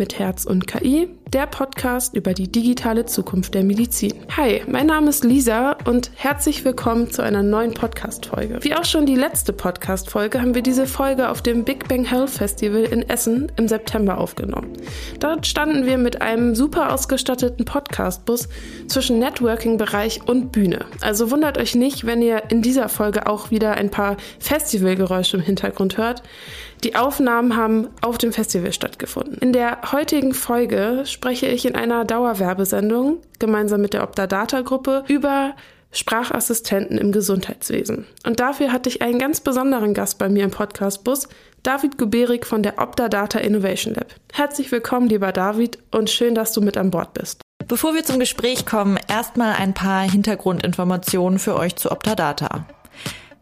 mit Herz und KI, der Podcast über die digitale Zukunft der Medizin. Hi, mein Name ist Lisa und herzlich willkommen zu einer neuen Podcast-Folge. Wie auch schon die letzte Podcast-Folge haben wir diese Folge auf dem Big Bang Health Festival in Essen im September aufgenommen. Dort standen wir mit einem super ausgestatteten Podcast-Bus zwischen Networking-Bereich und Bühne. Also wundert euch nicht, wenn ihr in dieser Folge auch wieder ein paar Festivalgeräusche im Hintergrund hört. Die Aufnahmen haben auf dem Festival stattgefunden. In der heutigen Folge spreche ich in einer Dauerwerbesendung gemeinsam mit der Optadata-Gruppe über Sprachassistenten im Gesundheitswesen. Und dafür hatte ich einen ganz besonderen Gast bei mir im Podcast-Bus, David Guberik von der Optadata Innovation Lab. Herzlich willkommen, lieber David, und schön, dass du mit an Bord bist. Bevor wir zum Gespräch kommen, erstmal ein paar Hintergrundinformationen für euch zu Optadata.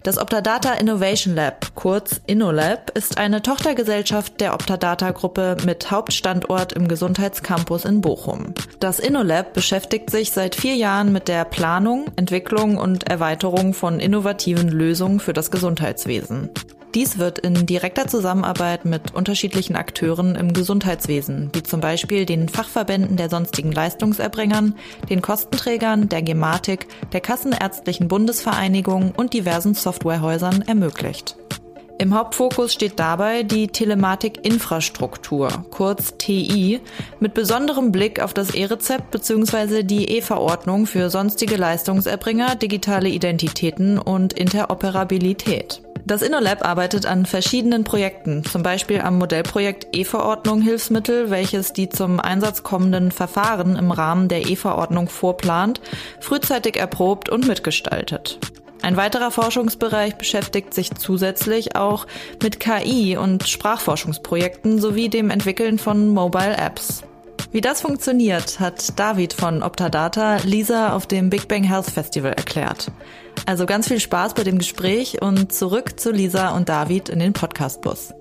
Das Optadata Innovation Lab, kurz InnoLab, ist eine Tochtergesellschaft der Optadata Gruppe mit Hauptstandort im Gesundheitscampus in Bochum. Das InnoLab beschäftigt sich seit vier Jahren mit der Planung, Entwicklung und Erweiterung von innovativen Lösungen für das Gesundheitswesen. Dies wird in direkter Zusammenarbeit mit unterschiedlichen Akteuren im Gesundheitswesen, wie zum Beispiel den Fachverbänden der sonstigen Leistungserbringern, den Kostenträgern, der Gematik, der Kassenärztlichen Bundesvereinigung und diversen Softwarehäusern ermöglicht. Im Hauptfokus steht dabei die Telematik-Infrastruktur, kurz TI, mit besonderem Blick auf das E-Rezept bzw. die E-Verordnung für sonstige Leistungserbringer, digitale Identitäten und Interoperabilität. Das InnoLab arbeitet an verschiedenen Projekten, zum Beispiel am Modellprojekt E-Verordnung Hilfsmittel, welches die zum Einsatz kommenden Verfahren im Rahmen der E-Verordnung vorplant, frühzeitig erprobt und mitgestaltet. Ein weiterer Forschungsbereich beschäftigt sich zusätzlich auch mit KI und Sprachforschungsprojekten sowie dem Entwickeln von Mobile Apps. Wie das funktioniert, hat David von Optadata Lisa auf dem Big Bang Health Festival erklärt. Also ganz viel Spaß bei dem Gespräch und zurück zu Lisa und David in den Podcastbus.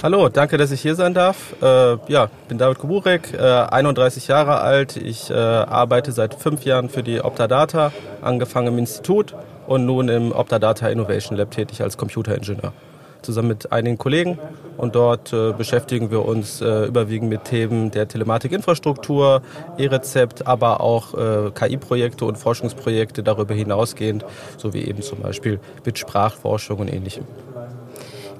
Hallo, danke, dass ich hier sein darf. Äh, ja, bin David Kuburek, äh, 31 Jahre alt. Ich äh, arbeite seit fünf Jahren für die Optadata, angefangen im Institut und nun im Optadata Innovation Lab tätig als Computeringenieur zusammen mit einigen Kollegen. Und dort äh, beschäftigen wir uns äh, überwiegend mit Themen der Telematikinfrastruktur, E-Rezept, aber auch äh, KI-Projekte und Forschungsprojekte darüber hinausgehend, sowie eben zum Beispiel mit Sprachforschung und ähnlichem.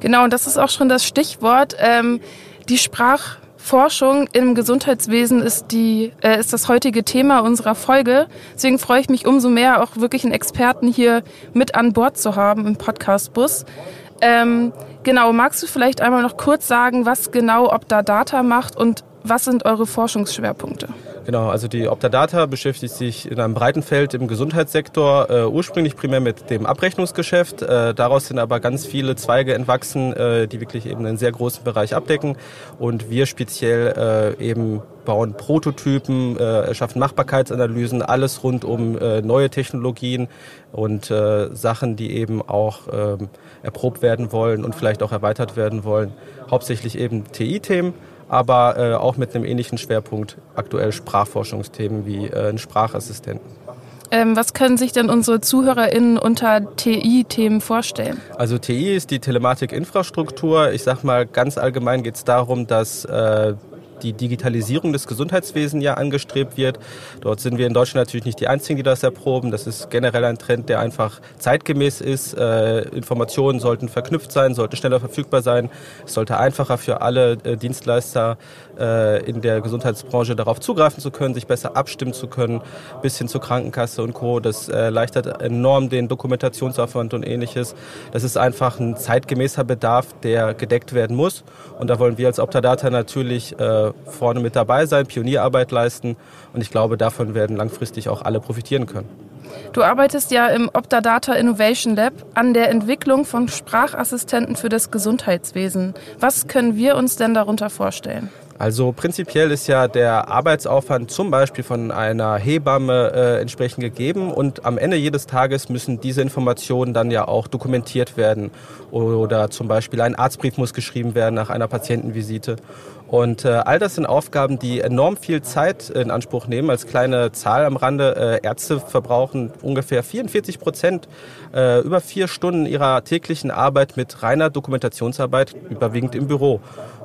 Genau, und das ist auch schon das Stichwort. Ähm, die Sprachforschung im Gesundheitswesen ist, die, äh, ist das heutige Thema unserer Folge. Deswegen freue ich mich umso mehr, auch wirklich einen Experten hier mit an Bord zu haben im Podcast-Bus. Ähm, genau, magst du vielleicht einmal noch kurz sagen, was genau Optadata macht und was sind eure Forschungsschwerpunkte? Genau, also die Optadata beschäftigt sich in einem breiten Feld im Gesundheitssektor, äh, ursprünglich primär mit dem Abrechnungsgeschäft. Äh, daraus sind aber ganz viele Zweige entwachsen, äh, die wirklich eben einen sehr großen Bereich abdecken. Und wir speziell äh, eben bauen Prototypen, äh, erschaffen Machbarkeitsanalysen, alles rund um äh, neue Technologien und Sachen, die eben auch ähm, erprobt werden wollen und vielleicht auch erweitert werden wollen. Hauptsächlich eben TI-Themen aber äh, auch mit einem ähnlichen Schwerpunkt aktuell Sprachforschungsthemen wie äh, einen Sprachassistenten. Ähm, was können sich denn unsere ZuhörerInnen unter TI-Themen vorstellen? Also TI ist die Telematikinfrastruktur. Ich sag mal, ganz allgemein geht es darum, dass äh, die Digitalisierung des Gesundheitswesens ja angestrebt wird. Dort sind wir in Deutschland natürlich nicht die Einzigen, die das erproben. Das ist generell ein Trend, der einfach zeitgemäß ist. Äh, Informationen sollten verknüpft sein, sollten schneller verfügbar sein. Es sollte einfacher für alle äh, Dienstleister in der Gesundheitsbranche darauf zugreifen zu können, sich besser abstimmen zu können, bis hin zur Krankenkasse und Co. Das erleichtert enorm den Dokumentationsaufwand und ähnliches. Das ist einfach ein zeitgemäßer Bedarf, der gedeckt werden muss. Und da wollen wir als Optadata natürlich äh, vorne mit dabei sein, Pionierarbeit leisten und ich glaube, davon werden langfristig auch alle profitieren können. Du arbeitest ja im Optadata Innovation Lab an der Entwicklung von Sprachassistenten für das Gesundheitswesen. Was können wir uns denn darunter vorstellen? Also prinzipiell ist ja der Arbeitsaufwand zum Beispiel von einer Hebamme äh, entsprechend gegeben und am Ende jedes Tages müssen diese Informationen dann ja auch dokumentiert werden oder zum Beispiel ein Arztbrief muss geschrieben werden nach einer Patientenvisite. Und äh, all das sind Aufgaben, die enorm viel Zeit in Anspruch nehmen. Als kleine Zahl am Rande, äh, Ärzte verbrauchen ungefähr 44 Prozent, äh, über vier Stunden ihrer täglichen Arbeit mit reiner Dokumentationsarbeit, überwiegend im Büro.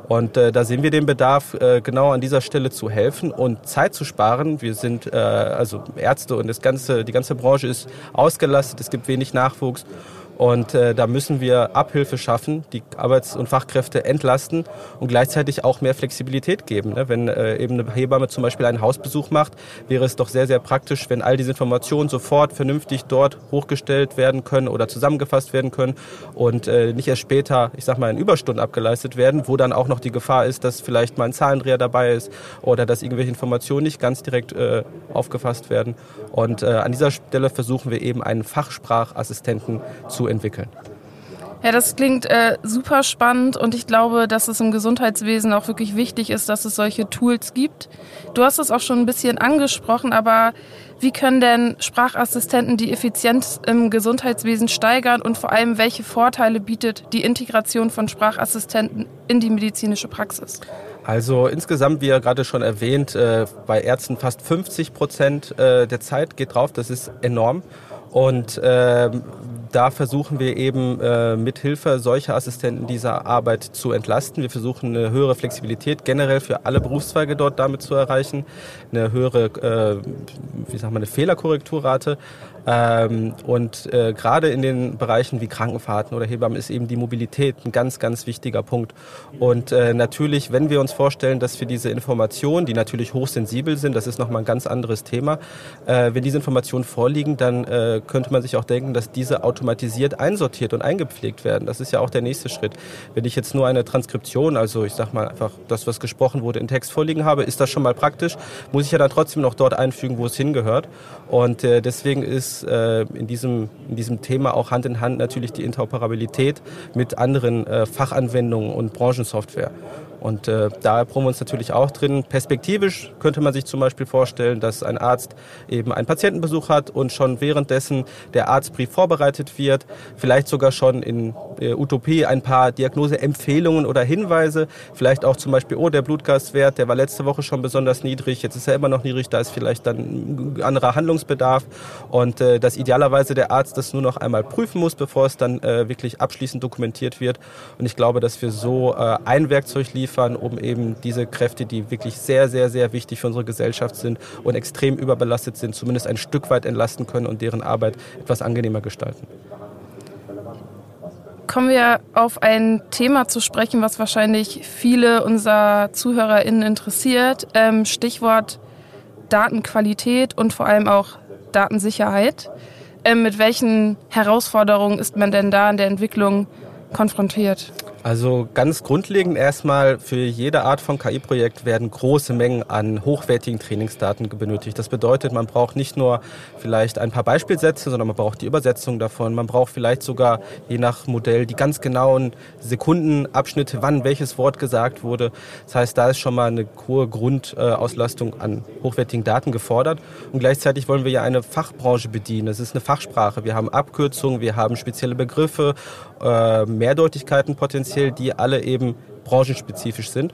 Und äh, da sehen wir den Bedarf, äh, genau an dieser Stelle zu helfen und Zeit zu sparen. Wir sind äh, also Ärzte und das ganze, die ganze Branche ist ausgelastet, es gibt wenig Nachwuchs. Und äh, da müssen wir Abhilfe schaffen, die Arbeits- und Fachkräfte entlasten und gleichzeitig auch mehr Flexibilität geben. Ne? Wenn äh, eben eine Hebamme zum Beispiel einen Hausbesuch macht, wäre es doch sehr, sehr praktisch, wenn all diese Informationen sofort vernünftig dort hochgestellt werden können oder zusammengefasst werden können und äh, nicht erst später, ich sag mal, in Überstunden abgeleistet werden, wo dann auch noch die Gefahr ist, dass vielleicht mal ein Zahlendreher dabei ist oder dass irgendwelche Informationen nicht ganz direkt äh, aufgefasst werden. Und äh, an dieser Stelle versuchen wir eben einen Fachsprachassistenten zu zu entwickeln. Ja, das klingt äh, super spannend und ich glaube, dass es im Gesundheitswesen auch wirklich wichtig ist, dass es solche Tools gibt. Du hast es auch schon ein bisschen angesprochen, aber wie können denn Sprachassistenten die Effizienz im Gesundheitswesen steigern und vor allem welche Vorteile bietet die Integration von Sprachassistenten in die medizinische Praxis? Also insgesamt, wie ja gerade schon erwähnt, äh, bei Ärzten fast 50 Prozent äh, der Zeit geht drauf. Das ist enorm. Und äh, da versuchen wir eben äh, mit Hilfe solcher Assistenten dieser Arbeit zu entlasten. Wir versuchen eine höhere Flexibilität generell für alle Berufszweige dort damit zu erreichen, eine höhere, äh, wie sagt man, eine Fehlerkorrekturrate. Ähm, und äh, gerade in den Bereichen wie Krankenfahrten oder Hebammen ist eben die Mobilität ein ganz, ganz wichtiger Punkt. Und äh, natürlich, wenn wir uns vorstellen, dass wir diese Informationen, die natürlich hochsensibel sind, das ist nochmal ein ganz anderes Thema, äh, wenn diese Informationen vorliegen, dann äh, könnte man sich auch denken, dass diese automatisiert einsortiert und eingepflegt werden. Das ist ja auch der nächste Schritt. Wenn ich jetzt nur eine Transkription, also ich sag mal einfach das, was gesprochen wurde, in Text vorliegen habe, ist das schon mal praktisch, muss ich ja dann trotzdem noch dort einfügen, wo es hingehört. Und äh, deswegen ist äh, in, diesem, in diesem Thema auch Hand in Hand natürlich die Interoperabilität mit anderen äh, Fachanwendungen und Branchensoftware. Und äh, da proben wir uns natürlich auch drin. Perspektivisch könnte man sich zum Beispiel vorstellen, dass ein Arzt eben einen Patientenbesuch hat und schon währenddessen der Arztbrief vorbereitet wird, vielleicht sogar schon in äh, Utopie ein paar Diagnoseempfehlungen oder Hinweise, vielleicht auch zum Beispiel, oh, der Blutgaswert, der war letzte Woche schon besonders niedrig, jetzt ist er immer noch niedrig, da ist vielleicht dann ein anderer Handlungsbedarf und äh, dass idealerweise der Arzt das nur noch einmal prüfen muss, bevor es dann äh, wirklich abschließend dokumentiert wird. Und ich glaube, dass wir so äh, ein Werkzeug liefern, liefern, um eben diese Kräfte, die wirklich sehr, sehr, sehr wichtig für unsere Gesellschaft sind und extrem überbelastet sind, zumindest ein Stück weit entlasten können und deren Arbeit etwas angenehmer gestalten. Kommen wir auf ein Thema zu sprechen, was wahrscheinlich viele unserer ZuhörerInnen interessiert. Ähm, Stichwort Datenqualität und vor allem auch Datensicherheit. Ähm, mit welchen Herausforderungen ist man denn da in der Entwicklung konfrontiert? Also ganz grundlegend erstmal für jede Art von KI-Projekt werden große Mengen an hochwertigen Trainingsdaten benötigt. Das bedeutet, man braucht nicht nur vielleicht ein paar Beispielsätze, sondern man braucht die Übersetzung davon. Man braucht vielleicht sogar je nach Modell die ganz genauen Sekundenabschnitte, wann welches Wort gesagt wurde. Das heißt, da ist schon mal eine hohe Grundauslastung an hochwertigen Daten gefordert. Und gleichzeitig wollen wir ja eine Fachbranche bedienen. Das ist eine Fachsprache. Wir haben Abkürzungen, wir haben spezielle Begriffe, äh, Mehrdeutigkeiten potenziell speziell, die alle eben branchenspezifisch sind.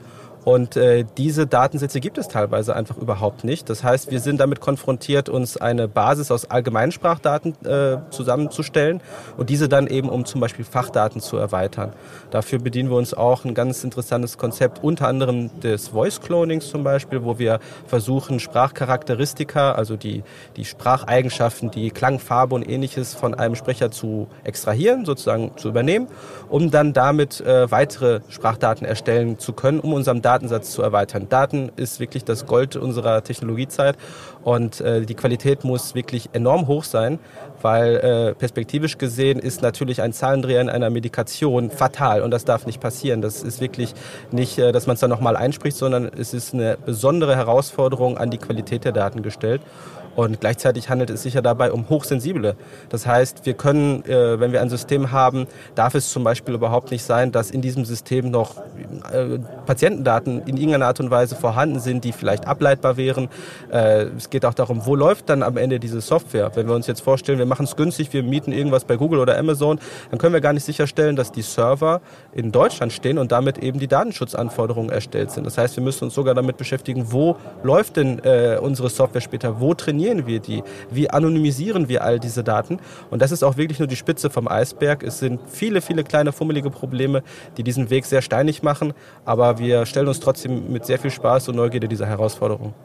Und äh, diese Datensätze gibt es teilweise einfach überhaupt nicht. Das heißt, wir sind damit konfrontiert, uns eine Basis aus Allgemeinsprachdaten äh, zusammenzustellen und diese dann eben um zum Beispiel Fachdaten zu erweitern. Dafür bedienen wir uns auch ein ganz interessantes Konzept, unter anderem des Voice Clonings zum Beispiel, wo wir versuchen, Sprachcharakteristika, also die, die Spracheigenschaften, die Klang, Farbe und ähnliches von einem Sprecher zu extrahieren, sozusagen zu übernehmen, um dann damit äh, weitere Sprachdaten erstellen zu können, um unserem Datensatz zu erweitern. Daten ist wirklich das Gold unserer Technologiezeit und äh, die Qualität muss wirklich enorm hoch sein, weil äh, perspektivisch gesehen ist natürlich ein Zahlendreher in einer Medikation fatal und das darf nicht passieren. Das ist wirklich nicht, äh, dass man es dann nochmal einspricht, sondern es ist eine besondere Herausforderung an die Qualität der Daten gestellt. Und gleichzeitig handelt es sich ja dabei um hochsensible. Das heißt, wir können, äh, wenn wir ein System haben, darf es zum Beispiel überhaupt nicht sein, dass in diesem System noch äh, Patientendaten in irgendeiner Art und Weise vorhanden sind, die vielleicht ableitbar wären. Äh, es geht auch darum, wo läuft dann am Ende diese Software? Wenn wir uns jetzt vorstellen, wir machen es günstig, wir mieten irgendwas bei Google oder Amazon, dann können wir gar nicht sicherstellen, dass die Server in Deutschland stehen und damit eben die Datenschutzanforderungen erstellt sind. Das heißt, wir müssen uns sogar damit beschäftigen, wo läuft denn äh, unsere Software später, wo trainieren wir die? Wie anonymisieren wir all diese Daten? Und das ist auch wirklich nur die Spitze vom Eisberg. Es sind viele, viele kleine fummelige Probleme, die diesen Weg sehr steinig machen, aber wir stellen uns trotzdem mit sehr viel Spaß und Neugierde dieser Herausforderung.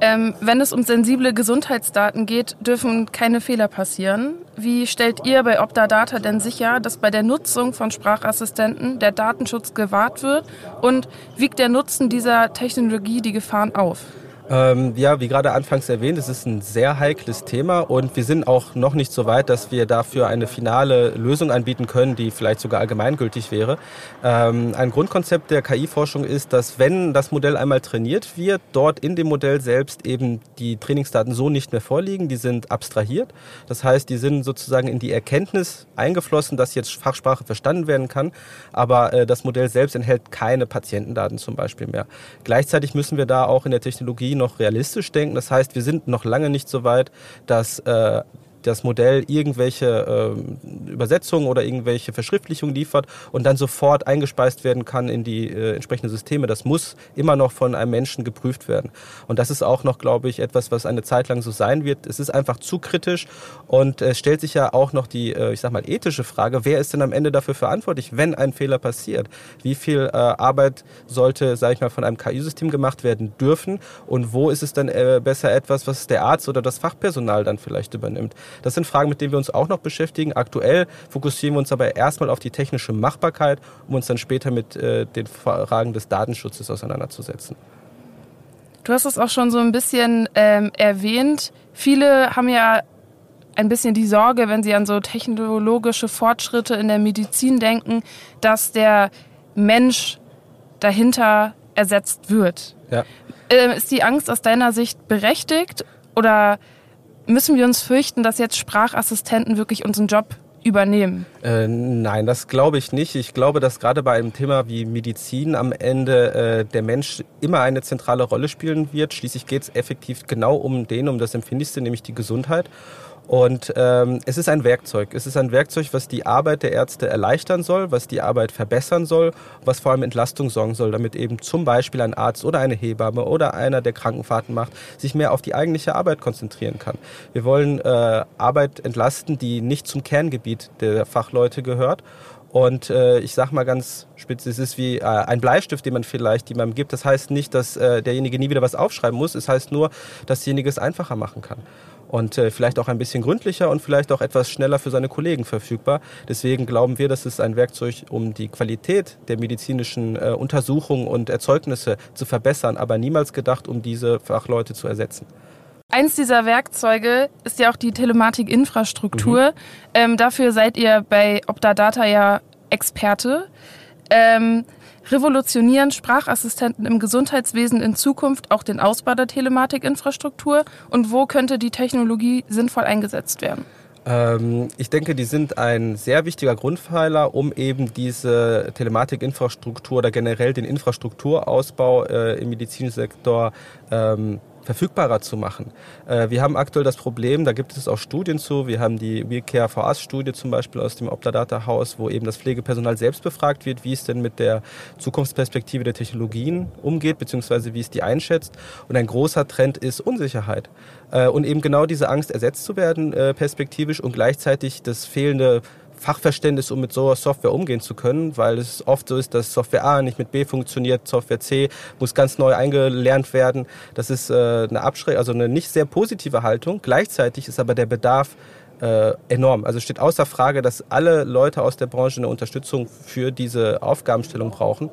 Ähm, wenn es um sensible Gesundheitsdaten geht, dürfen keine Fehler passieren. Wie stellt ihr bei Optadata denn sicher, dass bei der Nutzung von Sprachassistenten der Datenschutz gewahrt wird? Und wiegt der Nutzen dieser Technologie die Gefahren auf? Ähm, ja, wie gerade anfangs erwähnt, es ist ein sehr heikles Thema und wir sind auch noch nicht so weit, dass wir dafür eine finale Lösung anbieten können, die vielleicht sogar allgemeingültig wäre. Ähm, ein Grundkonzept der KI-Forschung ist, dass wenn das Modell einmal trainiert wird, dort in dem Modell selbst eben die Trainingsdaten so nicht mehr vorliegen, die sind abstrahiert. Das heißt, die sind sozusagen in die Erkenntnis eingeflossen, dass jetzt Fachsprache verstanden werden kann, aber äh, das Modell selbst enthält keine Patientendaten zum Beispiel mehr. Gleichzeitig müssen wir da auch in der Technologie noch realistisch denken. Das heißt, wir sind noch lange nicht so weit, dass äh, das Modell irgendwelche äh, Übersetzungen oder irgendwelche Verschriftlichungen liefert und dann sofort eingespeist werden kann in die äh, entsprechenden Systeme. Das muss immer noch von einem Menschen geprüft werden. Und das ist auch noch, glaube ich, etwas, was eine Zeit lang so sein wird. Es ist einfach zu kritisch und es stellt sich ja auch noch die, äh, ich sag mal, ethische Frage, wer ist denn am Ende dafür verantwortlich, wenn ein Fehler passiert? Wie viel äh, Arbeit sollte, sage ich mal, von einem KI-System gemacht werden dürfen und wo ist es dann äh, besser etwas, was der Arzt oder das Fachpersonal dann vielleicht übernimmt? Das sind Fragen, mit denen wir uns auch noch beschäftigen. Aktuell fokussieren wir uns aber erstmal auf die technische Machbarkeit, um uns dann später mit äh, den Fragen des Datenschutzes auseinanderzusetzen. Du hast es auch schon so ein bisschen ähm, erwähnt. Viele haben ja ein bisschen die Sorge, wenn sie an so technologische Fortschritte in der Medizin denken, dass der Mensch dahinter ersetzt wird. Ja. Ähm, ist die Angst aus deiner Sicht berechtigt oder müssen wir uns fürchten, dass jetzt Sprachassistenten wirklich unseren Job übernehmen? Äh, nein, das glaube ich nicht. Ich glaube, dass gerade bei einem Thema wie Medizin am Ende äh, der Mensch immer eine zentrale Rolle spielen wird. Schließlich geht es effektiv genau um den, um das Empfindlichste, nämlich die Gesundheit. Und ähm, es ist ein Werkzeug. Es ist ein Werkzeug, was die Arbeit der Ärzte erleichtern soll, was die Arbeit verbessern soll, was vor allem Entlastung sorgen soll, damit eben zum Beispiel ein Arzt oder eine Hebamme oder einer, der Krankenfahrten macht, sich mehr auf die eigentliche Arbeit konzentrieren kann. Wir wollen äh, Arbeit entlasten, die nicht zum Kerngebiet der Fachleute gehört. Und äh, ich sage mal ganz spitz, es ist wie äh, ein Bleistift, den man vielleicht jemandem gibt. Das heißt nicht, dass äh, derjenige nie wieder was aufschreiben muss. Es heißt nur, dass derjenige es einfacher machen kann und äh, vielleicht auch ein bisschen gründlicher und vielleicht auch etwas schneller für seine Kollegen verfügbar. Deswegen glauben wir, dass es ein Werkzeug, um die Qualität der medizinischen äh, Untersuchungen und Erzeugnisse zu verbessern, aber niemals gedacht, um diese Fachleute zu ersetzen. Eins dieser Werkzeuge ist ja auch die Telematik-Infrastruktur. Mhm. Ähm, dafür seid ihr bei Optadata ja Experte. Ähm, revolutionieren Sprachassistenten im Gesundheitswesen in Zukunft auch den Ausbau der Telematikinfrastruktur und wo könnte die Technologie sinnvoll eingesetzt werden? Ähm, ich denke, die sind ein sehr wichtiger Grundpfeiler, um eben diese Telematikinfrastruktur oder generell den Infrastrukturausbau äh, im Medizinsektor ähm, verfügbarer zu machen. Äh, wir haben aktuell das Problem, da gibt es auch Studien zu. Wir haben die WeCare for Us Studie zum Beispiel aus dem Optadata Haus, wo eben das Pflegepersonal selbst befragt wird, wie es denn mit der Zukunftsperspektive der Technologien umgeht, beziehungsweise wie es die einschätzt. Und ein großer Trend ist Unsicherheit. Äh, und eben genau diese Angst ersetzt zu werden äh, perspektivisch und gleichzeitig das fehlende Fachverständnis, um mit so Software umgehen zu können, weil es oft so ist, dass Software A nicht mit B funktioniert, Software C muss ganz neu eingelernt werden. Das ist äh, eine Abschreck, also eine nicht sehr positive Haltung. Gleichzeitig ist aber der Bedarf äh, enorm. Also steht außer Frage, dass alle Leute aus der Branche eine Unterstützung für diese Aufgabenstellung brauchen.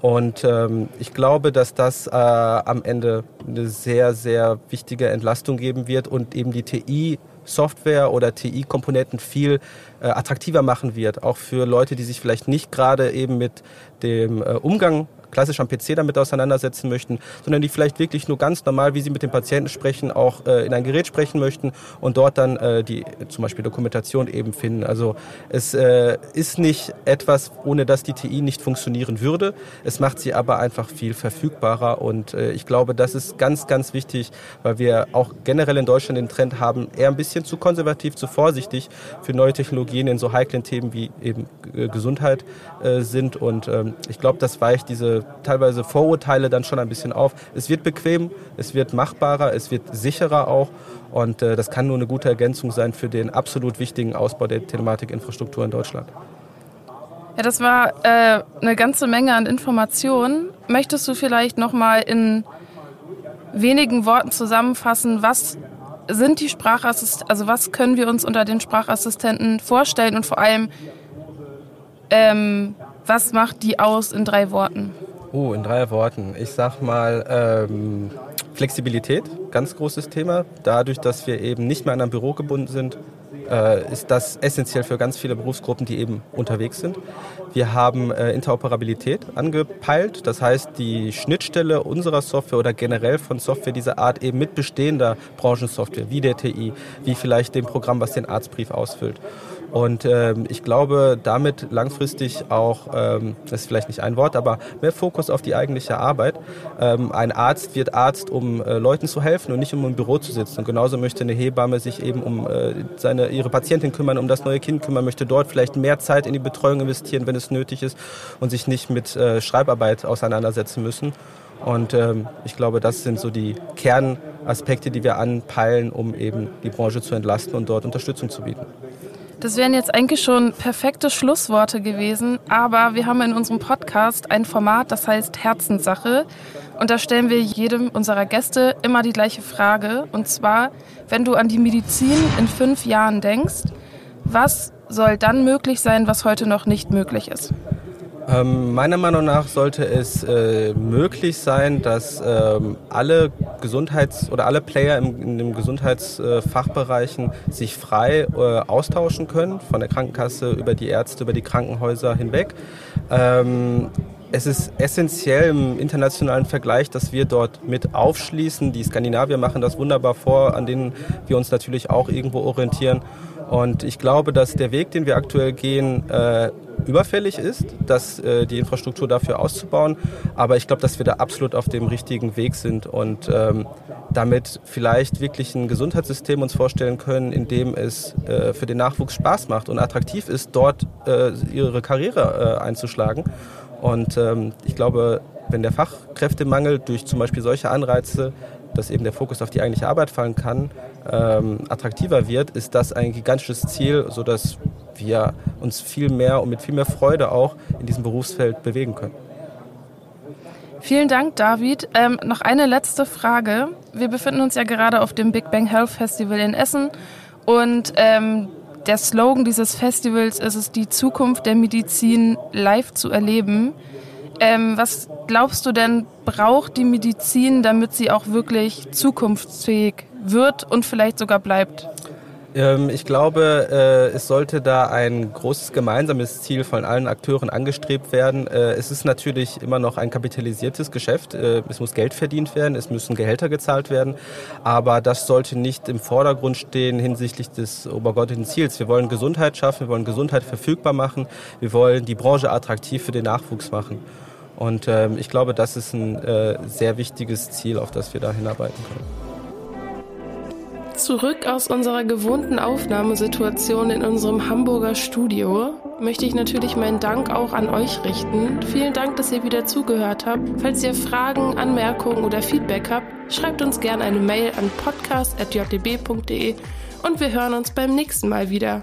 Und ähm, ich glaube, dass das äh, am Ende eine sehr, sehr wichtige Entlastung geben wird und eben die TI Software oder TI-Komponenten viel äh, attraktiver machen wird, auch für Leute, die sich vielleicht nicht gerade eben mit dem äh, Umgang klassisch am PC damit auseinandersetzen möchten, sondern die vielleicht wirklich nur ganz normal, wie sie mit dem Patienten sprechen, auch äh, in ein Gerät sprechen möchten und dort dann äh, die zum Beispiel Dokumentation eben finden. Also es äh, ist nicht etwas, ohne dass die TI nicht funktionieren würde. Es macht sie aber einfach viel verfügbarer und ich glaube, das ist ganz, ganz wichtig, weil wir auch generell in Deutschland den Trend haben, eher ein bisschen zu konservativ, zu vorsichtig für neue Technologien in so heiklen Themen wie eben Gesundheit sind und ähm, ich glaube, das weicht diese teilweise Vorurteile dann schon ein bisschen auf. Es wird bequem, es wird machbarer, es wird sicherer auch. Und äh, das kann nur eine gute Ergänzung sein für den absolut wichtigen Ausbau der Telematikinfrastruktur in Deutschland. Ja, das war äh, eine ganze Menge an Informationen. Möchtest du vielleicht noch mal in wenigen Worten zusammenfassen, was sind die Sprachassistenten, also was können wir uns unter den Sprachassistenten vorstellen und vor allem, ähm, was macht die aus in drei Worten? Oh, in drei Worten. Ich sag mal ähm, Flexibilität, ganz großes Thema. Dadurch, dass wir eben nicht mehr an ein Büro gebunden sind, äh, ist das essentiell für ganz viele Berufsgruppen, die eben unterwegs sind. Wir haben äh, Interoperabilität angepeilt, das heißt die Schnittstelle unserer Software oder generell von Software dieser Art eben mit bestehender Branchensoftware, wie der TI, wie vielleicht dem Programm, was den Arztbrief ausfüllt. Und ähm, ich glaube, damit langfristig auch, ähm, das ist vielleicht nicht ein Wort, aber mehr Fokus auf die eigentliche Arbeit. Ähm, ein Arzt wird Arzt, um äh, Leuten zu helfen und nicht um im Büro zu sitzen. Und genauso möchte eine Hebamme sich eben um äh, seine, ihre Patientin kümmern, um das neue Kind kümmern, möchte dort vielleicht mehr Zeit in die Betreuung investieren, wenn es nötig ist und sich nicht mit äh, Schreibarbeit auseinandersetzen müssen. Und ähm, ich glaube, das sind so die Kernaspekte, die wir anpeilen, um eben die Branche zu entlasten und dort Unterstützung zu bieten. Das wären jetzt eigentlich schon perfekte Schlussworte gewesen, aber wir haben in unserem Podcast ein Format, das heißt Herzenssache. Und da stellen wir jedem unserer Gäste immer die gleiche Frage. Und zwar, wenn du an die Medizin in fünf Jahren denkst, was soll dann möglich sein, was heute noch nicht möglich ist? Ähm, meiner Meinung nach sollte es äh, möglich sein, dass ähm, alle Gesundheits- oder alle Player im, in den Gesundheitsfachbereichen äh, sich frei äh, austauschen können, von der Krankenkasse über die Ärzte, über die Krankenhäuser hinweg. Ähm, es ist essentiell im internationalen Vergleich, dass wir dort mit aufschließen. Die Skandinavier machen das wunderbar vor, an denen wir uns natürlich auch irgendwo orientieren. Und ich glaube, dass der Weg, den wir aktuell gehen, äh, überfällig ist, dass äh, die Infrastruktur dafür auszubauen. Aber ich glaube, dass wir da absolut auf dem richtigen Weg sind und ähm, damit vielleicht wirklich ein Gesundheitssystem uns vorstellen können, in dem es äh, für den Nachwuchs Spaß macht und attraktiv ist, dort äh, ihre Karriere äh, einzuschlagen. Und ähm, ich glaube, wenn der Fachkräftemangel durch zum Beispiel solche Anreize dass eben der Fokus auf die eigentliche Arbeit fallen kann, ähm, attraktiver wird, ist das ein gigantisches Ziel, sodass wir uns viel mehr und mit viel mehr Freude auch in diesem Berufsfeld bewegen können. Vielen Dank, David. Ähm, noch eine letzte Frage. Wir befinden uns ja gerade auf dem Big Bang Health Festival in Essen und ähm, der Slogan dieses Festivals ist es, die Zukunft der Medizin live zu erleben. Ähm, was glaubst du denn, braucht die Medizin, damit sie auch wirklich zukunftsfähig wird und vielleicht sogar bleibt? Ähm, ich glaube, äh, es sollte da ein großes gemeinsames Ziel von allen Akteuren angestrebt werden. Äh, es ist natürlich immer noch ein kapitalisiertes Geschäft. Äh, es muss Geld verdient werden, es müssen Gehälter gezahlt werden. Aber das sollte nicht im Vordergrund stehen hinsichtlich des obergottlichen Ziels. Wir wollen Gesundheit schaffen, wir wollen Gesundheit verfügbar machen, wir wollen die Branche attraktiv für den Nachwuchs machen. Und ähm, ich glaube, das ist ein äh, sehr wichtiges Ziel, auf das wir da hinarbeiten können. Zurück aus unserer gewohnten Aufnahmesituation in unserem Hamburger Studio möchte ich natürlich meinen Dank auch an euch richten. Vielen Dank, dass ihr wieder zugehört habt. Falls ihr Fragen, Anmerkungen oder Feedback habt, schreibt uns gerne eine Mail an podcast.jdb.de und wir hören uns beim nächsten Mal wieder.